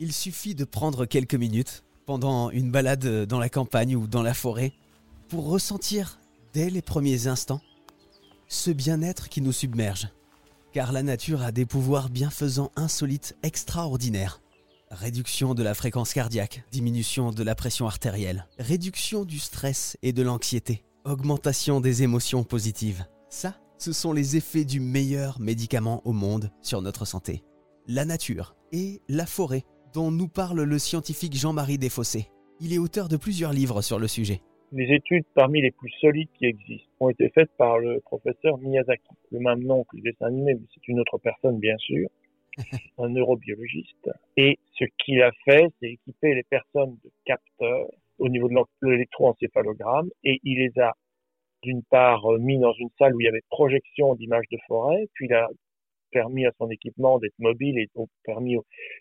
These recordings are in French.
Il suffit de prendre quelques minutes pendant une balade dans la campagne ou dans la forêt pour ressentir dès les premiers instants ce bien-être qui nous submerge. Car la nature a des pouvoirs bienfaisants insolites extraordinaires. Réduction de la fréquence cardiaque, diminution de la pression artérielle, réduction du stress et de l'anxiété, augmentation des émotions positives. Ça, ce sont les effets du meilleur médicament au monde sur notre santé. La nature et la forêt dont nous parle le scientifique Jean-Marie Desfossés. Il est auteur de plusieurs livres sur le sujet. Les études parmi les plus solides qui existent ont été faites par le professeur Miyazaki, le même nom que le dessin animé, mais c'est une autre personne bien sûr, un neurobiologiste. Et ce qu'il a fait, c'est équiper les personnes de capteurs au niveau de l'électroencéphalogramme et il les a d'une part mis dans une salle où il y avait projection d'images de forêt, puis il a permis à son équipement d'être mobile et donc permis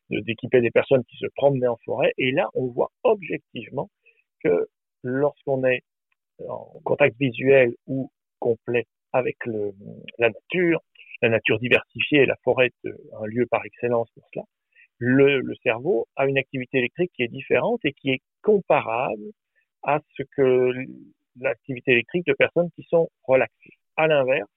d'équiper des personnes qui se promenaient en forêt. Et là, on voit objectivement que lorsqu'on est en contact visuel ou complet avec le, la nature, la nature diversifiée, la forêt est un lieu par excellence pour cela, le, le, cerveau a une activité électrique qui est différente et qui est comparable à ce que l'activité électrique de personnes qui sont relaxées. À l'inverse,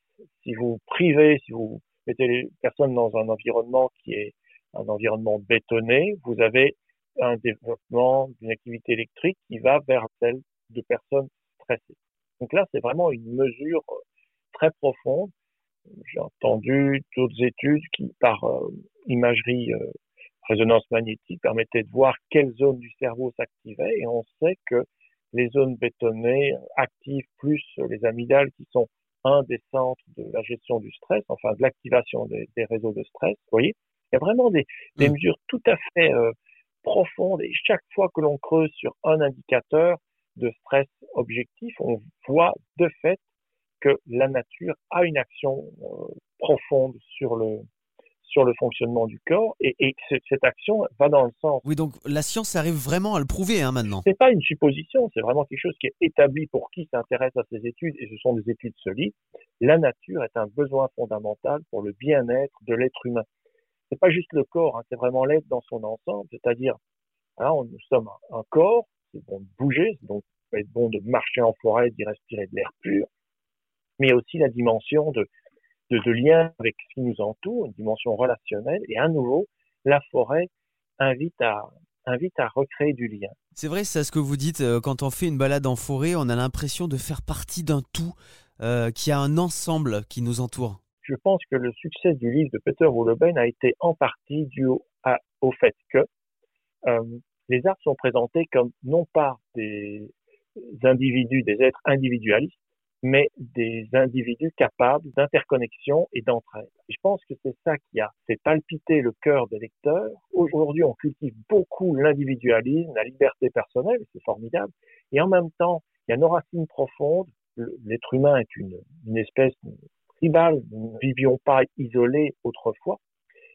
si vous privez, si vous mettez les personnes dans un environnement qui est un environnement bétonné, vous avez un développement d'une activité électrique qui va vers celle de personnes stressées. Donc là, c'est vraiment une mesure euh, très profonde. J'ai entendu d'autres études qui, par euh, imagerie euh, résonance magnétique, permettaient de voir quelles zones du cerveau s'activaient et on sait que les zones bétonnées activent plus les amygdales qui sont un des centres de la gestion du stress, enfin de l'activation des, réseaux de stress. Vous voyez, il y a vraiment des, des mmh. mesures tout à fait euh, profondes et chaque fois que l'on creuse sur un indicateur de stress objectif, on voit de fait que la nature a une action euh, profonde sur le, sur le fonctionnement du corps et, et cette action va dans le sens. Oui, donc la science arrive vraiment à le prouver hein, maintenant. C'est pas une supposition, c'est vraiment quelque chose qui est établi pour qui s'intéresse à ces études et ce sont des études solides. La nature est un besoin fondamental pour le bien-être de l'être humain. C'est pas juste le corps, hein, c'est vraiment l'être dans son ensemble, c'est-à-dire, hein, nous sommes un, corps, c'est bon de bouger, donc ça être bon de marcher en forêt, d'y respirer de l'air pur, mais aussi la dimension de de, lien avec ce qui nous entoure, une dimension relationnelle. Et à nouveau, la forêt invite à, invite à recréer du lien. C'est vrai, c'est ce que vous dites. Euh, quand on fait une balade en forêt, on a l'impression de faire partie d'un tout, euh, qui a un ensemble qui nous entoure. Je pense que le succès du livre de Peter Wolleben a été en partie dû au, au fait que euh, les arts sont présentés comme non pas des individus, des êtres individualistes, mais des individus capables d'interconnexion et d'entraide. Je pense que c'est ça qui a fait palpiter le cœur des lecteurs. Aujourd'hui, on cultive beaucoup l'individualisme, la liberté personnelle, c'est formidable, et en même temps, il y a nos racines profondes. L'être humain est une, espèce tribale, nous ne vivions pas isolés autrefois,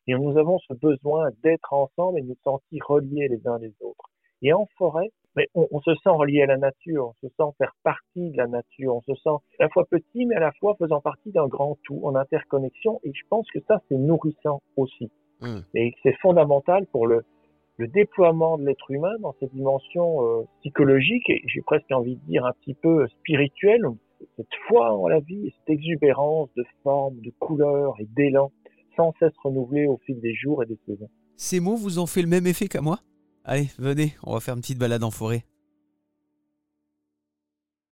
et nous avons ce besoin d'être ensemble et de nous sentir reliés les uns les autres. Et en forêt, mais on, se sent relié à la nature, on se sent faire partie de la nature, on se sent à la fois petit, mais à la fois faisant partie d'un grand tout, en interconnexion. Et je pense que ça, c'est nourrissant aussi. Mmh. Et c'est fondamental pour le, le déploiement de l'être humain dans cette dimension euh, psychologique et j'ai presque envie de dire un petit peu spirituelle, cette foi en la vie, cette exubérance de formes, de couleurs et d'élan sans cesse renouvelée au fil des jours et des saisons. Ces mots vous ont fait le même effet qu'à moi? Allez, venez, on va faire une petite balade en forêt.